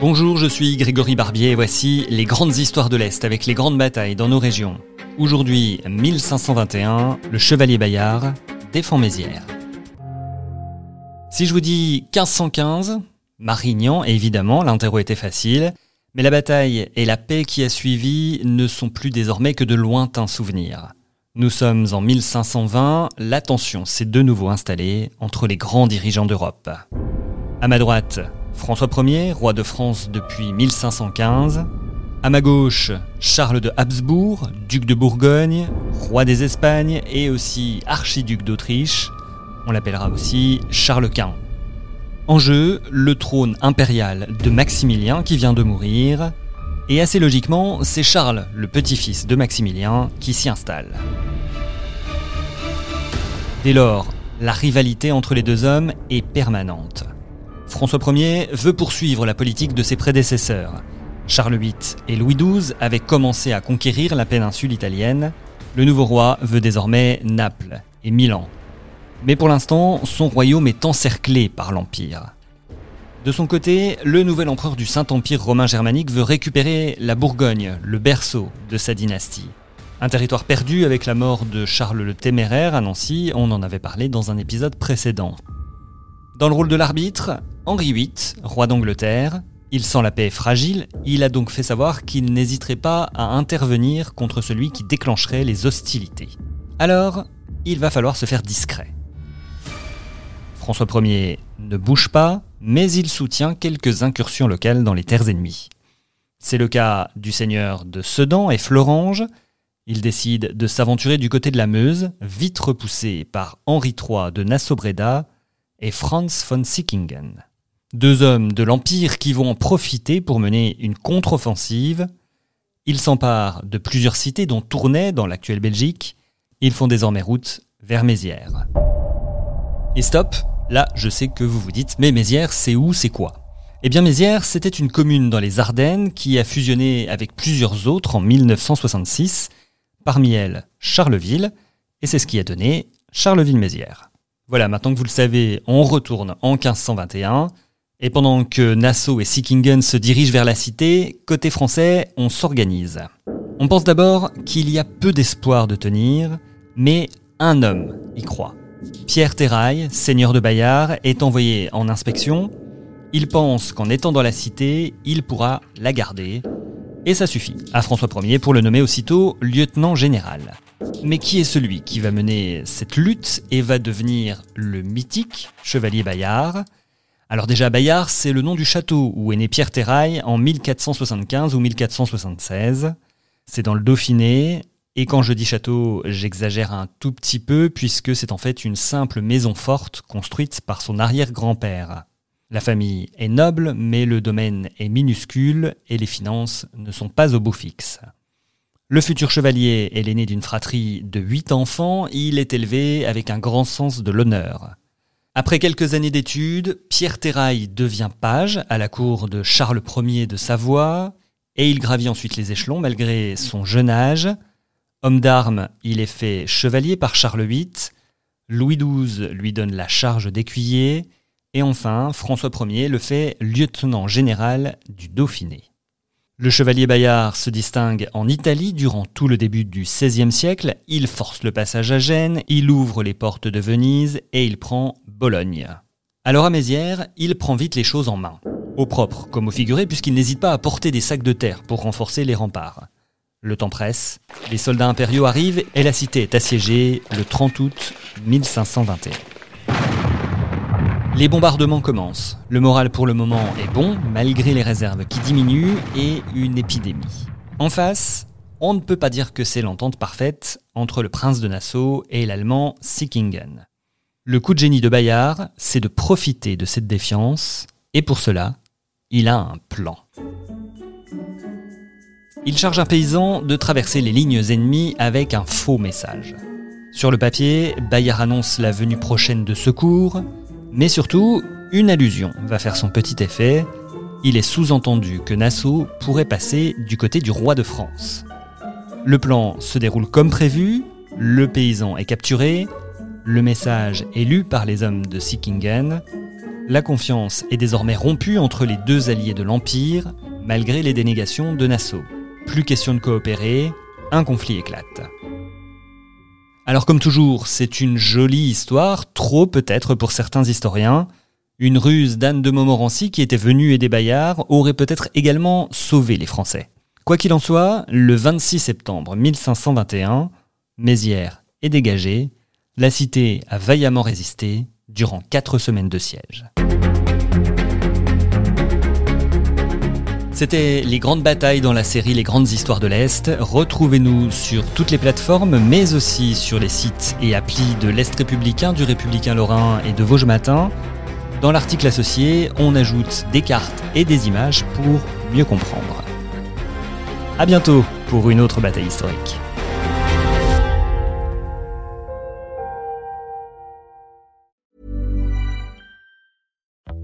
Bonjour, je suis Grégory Barbier et voici les grandes histoires de l'Est avec les grandes batailles dans nos régions. Aujourd'hui, 1521, le chevalier Bayard défend Mézières. Si je vous dis 1515, Marignan, évidemment, l'interro était facile, mais la bataille et la paix qui a suivi ne sont plus désormais que de lointains souvenirs. Nous sommes en 1520, la tension s'est de nouveau installée entre les grands dirigeants d'Europe. À ma droite, François Ier, roi de France depuis 1515. À ma gauche, Charles de Habsbourg, duc de Bourgogne, roi des Espagnes et aussi archiduc d'Autriche. On l'appellera aussi Charles Quint. En jeu, le trône impérial de Maximilien qui vient de mourir. Et assez logiquement, c'est Charles, le petit-fils de Maximilien, qui s'y installe. Dès lors, la rivalité entre les deux hommes est permanente. François Ier veut poursuivre la politique de ses prédécesseurs. Charles VIII et Louis XII avaient commencé à conquérir la péninsule italienne. Le nouveau roi veut désormais Naples et Milan. Mais pour l'instant, son royaume est encerclé par l'Empire. De son côté, le nouvel empereur du Saint-Empire romain germanique veut récupérer la Bourgogne, le berceau de sa dynastie. Un territoire perdu avec la mort de Charles le Téméraire à Nancy, on en avait parlé dans un épisode précédent. Dans le rôle de l'arbitre, Henri VIII, roi d'Angleterre, il sent la paix fragile, il a donc fait savoir qu'il n'hésiterait pas à intervenir contre celui qui déclencherait les hostilités. Alors, il va falloir se faire discret. François Ier ne bouge pas, mais il soutient quelques incursions locales dans les terres ennemies. C'est le cas du seigneur de Sedan et Florange. Il décide de s'aventurer du côté de la Meuse, vite repoussé par Henri III de Nassau-Breda et Franz von Sickingen. Deux hommes de l'Empire qui vont en profiter pour mener une contre-offensive. Ils s'emparent de plusieurs cités dont Tournai dans l'actuelle Belgique. Ils font désormais route vers Mézières. Et stop, là je sais que vous vous dites, mais Mézières c'est où, c'est quoi? Eh bien Mézières c'était une commune dans les Ardennes qui a fusionné avec plusieurs autres en 1966, parmi elles Charleville, et c'est ce qui a donné Charleville-Mézières. Voilà, maintenant que vous le savez, on retourne en 1521. Et pendant que Nassau et Sickingen se dirigent vers la cité, côté français, on s'organise. On pense d'abord qu'il y a peu d'espoir de tenir, mais un homme y croit. Pierre Terrail, seigneur de Bayard, est envoyé en inspection. Il pense qu'en étant dans la cité, il pourra la garder. Et ça suffit à François Ier pour le nommer aussitôt lieutenant général. Mais qui est celui qui va mener cette lutte et va devenir le mythique chevalier Bayard? Alors déjà Bayard, c'est le nom du château où est né Pierre Terrail en 1475 ou 1476. C'est dans le Dauphiné, et quand je dis château, j'exagère un tout petit peu puisque c'est en fait une simple maison forte construite par son arrière-grand-père. La famille est noble, mais le domaine est minuscule et les finances ne sont pas au beau fixe. Le futur chevalier est l'aîné d'une fratrie de huit enfants, il est élevé avec un grand sens de l'honneur. Après quelques années d'études, Pierre Terrail devient page à la cour de Charles Ier de Savoie, et il gravit ensuite les échelons malgré son jeune âge. Homme d'armes, il est fait chevalier par Charles VIII, Louis XII lui donne la charge d'écuyer, et enfin François Ier le fait lieutenant général du Dauphiné. Le chevalier Bayard se distingue en Italie durant tout le début du XVIe siècle, il force le passage à Gênes, il ouvre les portes de Venise et il prend Bologne. Alors à Mézières, il prend vite les choses en main, au propre comme au figuré puisqu'il n'hésite pas à porter des sacs de terre pour renforcer les remparts. Le temps presse, les soldats impériaux arrivent et la cité est assiégée le 30 août 1521. Les bombardements commencent. Le moral pour le moment est bon, malgré les réserves qui diminuent et une épidémie. En face, on ne peut pas dire que c'est l'entente parfaite entre le prince de Nassau et l'allemand Sickingen. Le coup de génie de Bayard, c'est de profiter de cette défiance, et pour cela, il a un plan. Il charge un paysan de traverser les lignes ennemies avec un faux message. Sur le papier, Bayard annonce la venue prochaine de secours, mais surtout, une allusion va faire son petit effet. Il est sous-entendu que Nassau pourrait passer du côté du roi de France. Le plan se déroule comme prévu, le paysan est capturé, le message est lu par les hommes de Sickingen, la confiance est désormais rompue entre les deux alliés de l'Empire, malgré les dénégations de Nassau. Plus question de coopérer, un conflit éclate. Alors comme toujours, c'est une jolie histoire, trop peut-être pour certains historiens. Une ruse d'Anne de Montmorency qui était venue aider Bayard aurait peut-être également sauvé les Français. Quoi qu'il en soit, le 26 septembre 1521, Mézières est dégagée, la cité a vaillamment résisté durant quatre semaines de siège. C'était les grandes batailles dans la série Les grandes histoires de l'Est. Retrouvez-nous sur toutes les plateformes, mais aussi sur les sites et applis de l'Est républicain, du Républicain Lorrain et de Vosges Matin. Dans l'article associé, on ajoute des cartes et des images pour mieux comprendre. A bientôt pour une autre bataille historique.